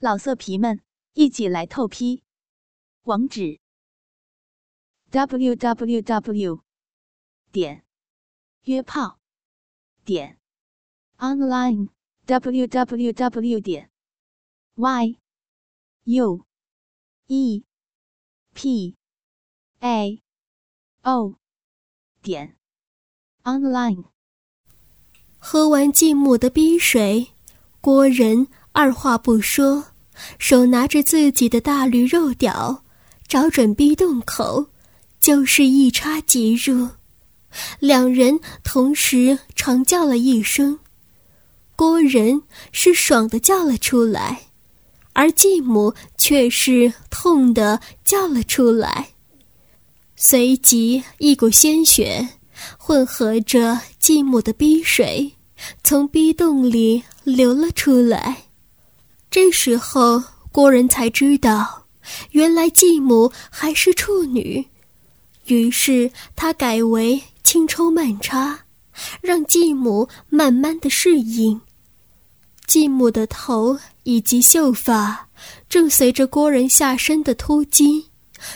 老色皮们，一起来透批！网址：w w w 点约炮点 online w w w 点 y u e p a o 点 online。喝完继母的冰水，郭仁。二话不说，手拿着自己的大驴肉屌，找准逼洞口，就是一插即入。两人同时长叫了一声，郭仁是爽的叫了出来，而继母却是痛的叫了出来。随即，一股鲜血混合着继母的逼水，从逼洞里流了出来。这时候，郭人才知道，原来继母还是处女。于是他改为轻抽慢插，让继母慢慢的适应。继母的头以及秀发正随着郭人下身的突击，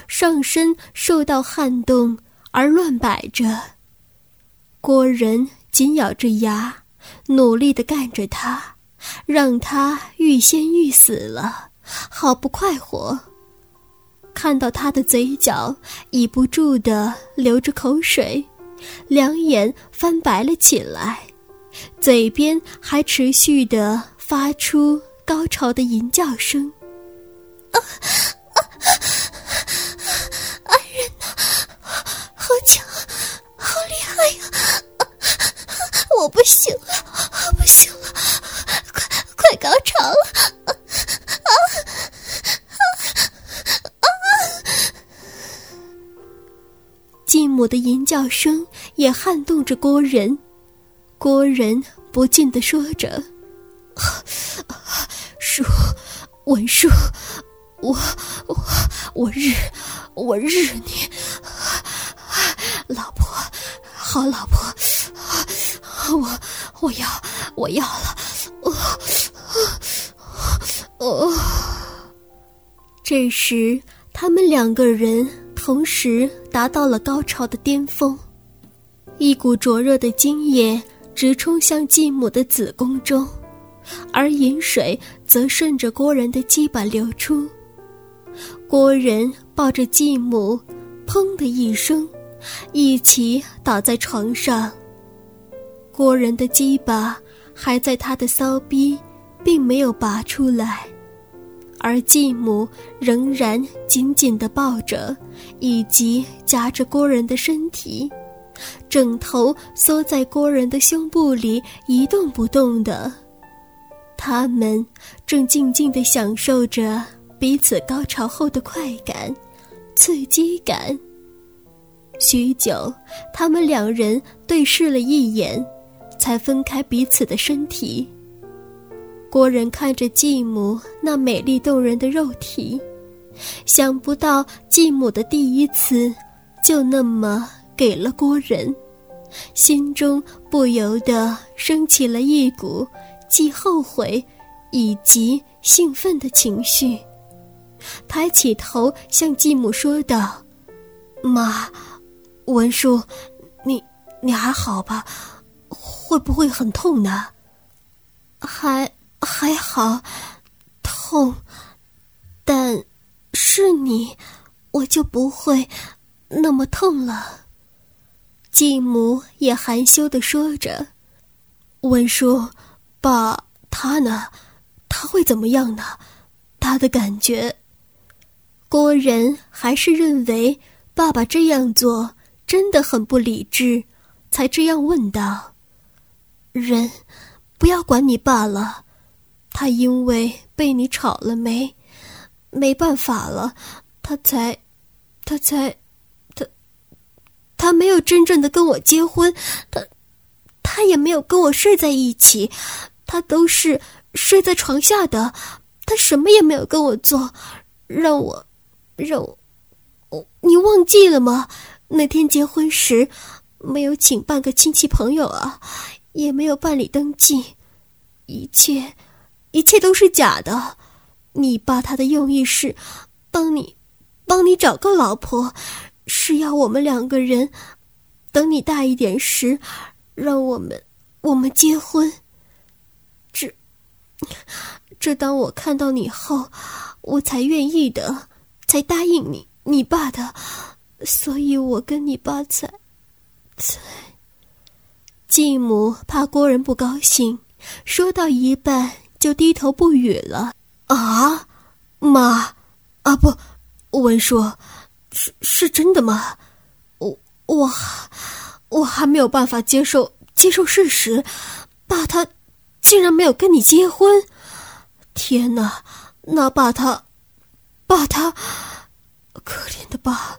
上身受到撼动而乱摆着。郭人紧咬着牙，努力的干着他。让他欲仙欲死了，好不快活。看到他的嘴角已不住的流着口水，两眼翻白了起来，嘴边还持续的发出高潮的吟叫声。啊啊！爱人呐，好强，好厉害呀！我不行了，不行继母的吟叫声也撼动着郭仁，郭仁不禁的说着：“叔，文叔，我我我日我日你，老婆，好老婆，我我要我要了。”哦，这时他们两个人同时达到了高潮的巅峰，一股灼热的精液直冲向继母的子宫中，而饮水则顺着郭人的鸡巴流出。郭人抱着继母，砰的一声，一起倒在床上。郭人的鸡巴还在他的骚逼。并没有拔出来，而继母仍然紧紧地抱着，以及夹着郭人的身体，枕头缩在郭人的胸部里一动不动的。他们正静静地享受着彼此高潮后的快感、刺激感。许久，他们两人对视了一眼，才分开彼此的身体。郭人看着继母那美丽动人的肉体，想不到继母的第一次就那么给了郭人，心中不由得升起了一股既后悔以及兴奋的情绪。抬起头向继母说道：“妈，文叔，你你还好吧？会不会很痛呢？还。”还好，痛，但是你，我就不会那么痛了。继母也含羞的说着：“文叔，爸他呢？他会怎么样呢？他的感觉。”郭仁还是认为爸爸这样做真的很不理智，才这样问道：“人，不要管你爸了。”他因为被你吵了没，没办法了，他才，他才，他，他没有真正的跟我结婚，他，他也没有跟我睡在一起，他都是睡在床下的，他什么也没有跟我做，让我，让我，我你忘记了吗？那天结婚时，没有请半个亲戚朋友啊，也没有办理登记，一切。一切都是假的，你爸他的用意是帮你，帮你找个老婆，是要我们两个人等你大一点时，让我们我们结婚。这这，当我看到你后，我才愿意的，才答应你你爸的，所以我跟你爸才才。继母怕郭人不高兴，说到一半就低头不语了。啊，妈，啊不，文叔，是是真的吗？我我我还没有办法接受接受事实，爸他竟然没有跟你结婚！天哪，那爸他，爸他，可怜的爸，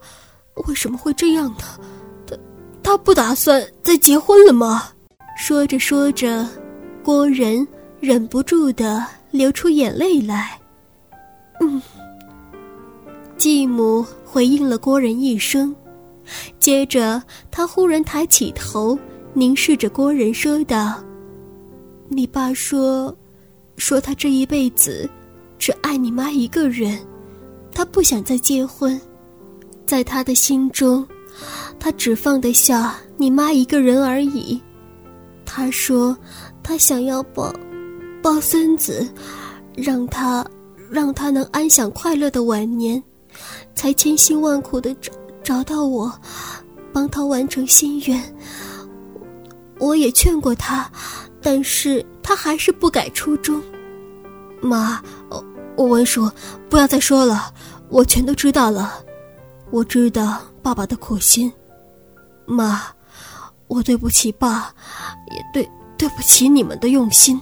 为什么会这样呢？他他不打算再结婚了吗？说着说着，郭仁忍不住的。流出眼泪来。嗯，继母回应了郭人一声，接着他忽然抬起头，凝视着郭人说道：“你爸说，说他这一辈子只爱你妈一个人，他不想再结婚，在他的心中，他只放得下你妈一个人而已。他说，他想要抱。”抱孙子，让他让他能安享快乐的晚年，才千辛万苦的找找到我，帮他完成心愿。我也劝过他，但是他还是不改初衷。妈，我文叔，不要再说了，我全都知道了。我知道爸爸的苦心。妈，我对不起爸，也对对不起你们的用心。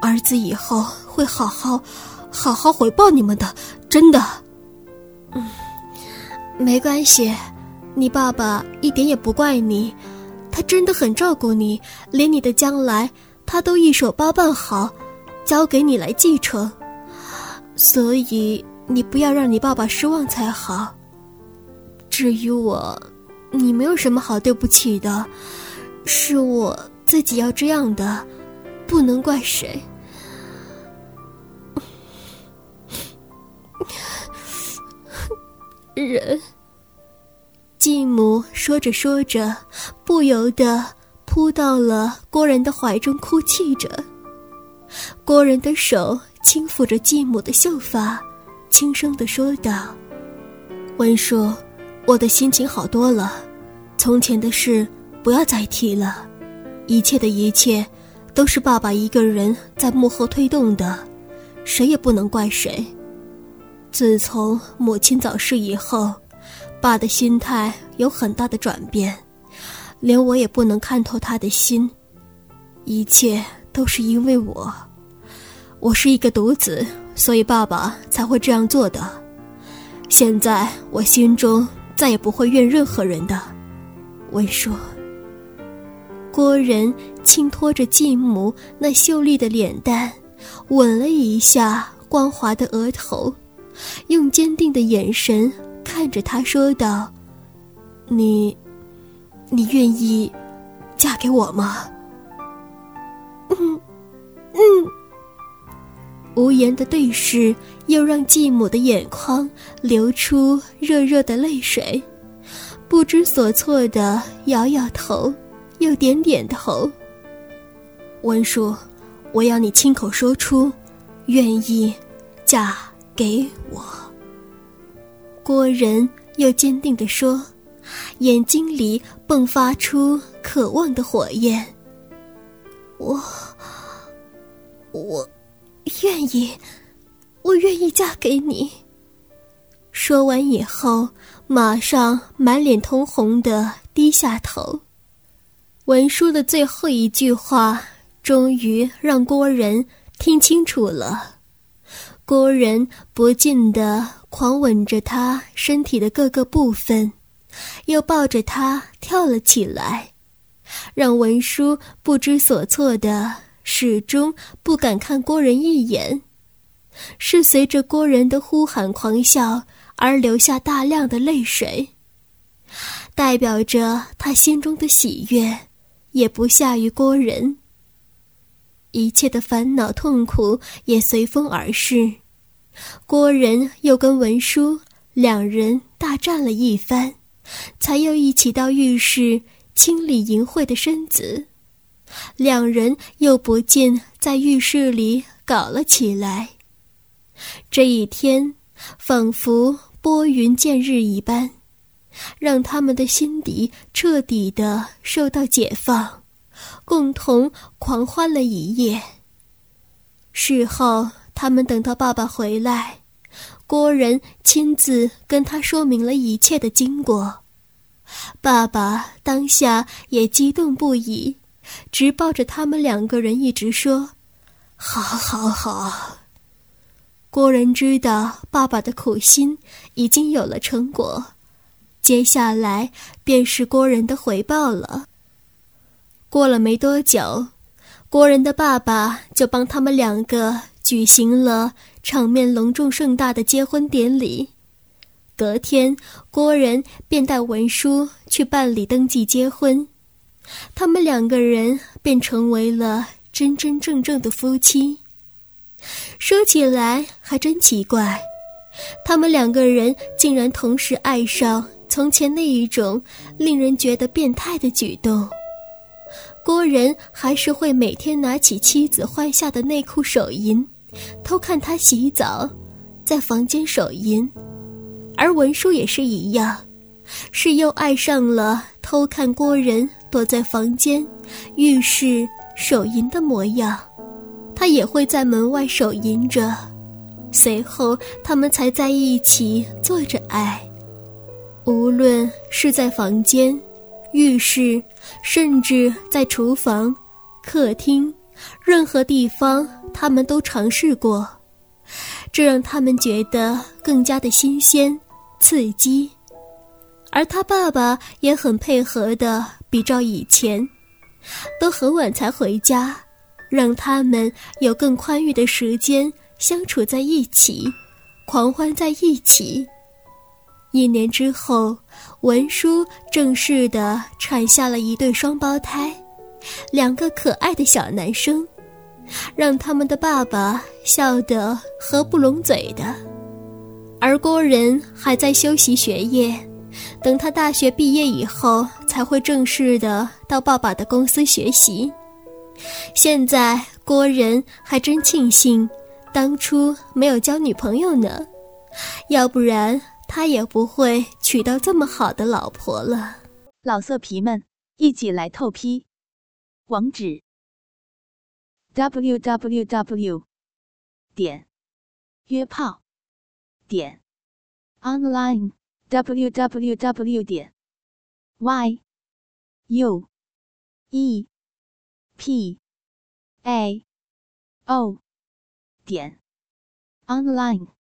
儿子以后会好好、好好回报你们的，真的。嗯，没关系，你爸爸一点也不怪你，他真的很照顾你，连你的将来他都一手包办好，交给你来继承。所以你不要让你爸爸失望才好。至于我，你没有什么好对不起的，是我自己要这样的。不能怪谁。人，继母说着说着，不由得扑到了郭人的怀中，哭泣着。郭人的手轻抚着继母的秀发，轻声的说道：“文叔，我的心情好多了，从前的事不要再提了，一切的一切。”都是爸爸一个人在幕后推动的，谁也不能怪谁。自从母亲早逝以后，爸的心态有很大的转变，连我也不能看透他的心。一切都是因为我，我是一个独子，所以爸爸才会这样做的。现在我心中再也不会怨任何人的。文叔，郭仁。轻托着继母那秀丽的脸蛋，吻了一下光滑的额头，用坚定的眼神看着他说道：“你，你愿意嫁给我吗？”嗯，嗯。无言的对视，又让继母的眼眶流出热热的泪水，不知所措的摇摇头，又点点头。文叔，我要你亲口说出，愿意嫁给我。郭仁又坚定地说，眼睛里迸发出渴望的火焰。我，我，愿意，我愿意嫁给你。说完以后，马上满脸通红的低下头。文书的最后一句话。终于让郭仁听清楚了，郭仁不禁的狂吻着他身体的各个部分，又抱着他跳了起来，让文书不知所措的始终不敢看郭仁一眼，是随着郭仁的呼喊狂笑而流下大量的泪水，代表着他心中的喜悦，也不下于郭仁。一切的烦恼痛苦也随风而逝。郭仁又跟文书两人大战了一番，才又一起到浴室清理淫秽的身子。两人又不禁在浴室里搞了起来。这一天，仿佛拨云见日一般，让他们的心底彻底的受到解放，共同狂欢了一夜。事后，他们等到爸爸回来，郭仁亲自跟他说明了一切的经过。爸爸当下也激动不已，直抱着他们两个人一直说：“好，好，好。”郭仁知道爸爸的苦心已经有了成果，接下来便是郭仁的回报了。过了没多久，郭仁的爸爸就帮他们两个举行了场面隆重盛大的结婚典礼。隔天，郭仁便带文书去办理登记结婚，他们两个人便成为了真真正正的夫妻。说起来还真奇怪，他们两个人竟然同时爱上从前那一种令人觉得变态的举动。郭仁还是会每天拿起妻子换下的内裤手淫，偷看她洗澡，在房间手淫；而文书也是一样，是又爱上了偷看郭仁躲在房间、浴室手淫的模样。他也会在门外手淫着，随后他们才在一起做着爱。无论是在房间、浴室，甚至在厨房、客厅，任何地方，他们都尝试过，这让他们觉得更加的新鲜、刺激。而他爸爸也很配合的，比照以前，都很晚才回家。让他们有更宽裕的时间相处在一起，狂欢在一起。一年之后，文书正式的产下了一对双胞胎，两个可爱的小男生，让他们的爸爸笑得合不拢嘴的。而郭仁还在修习学业，等他大学毕业以后，才会正式的到爸爸的公司学习。现在郭仁还真庆幸，当初没有交女朋友呢，要不然他也不会娶到这么好的老婆了。老色皮们，一起来透批，网址：w w w. 点约炮点 online w w w. 点 y u e。p a o 点 online。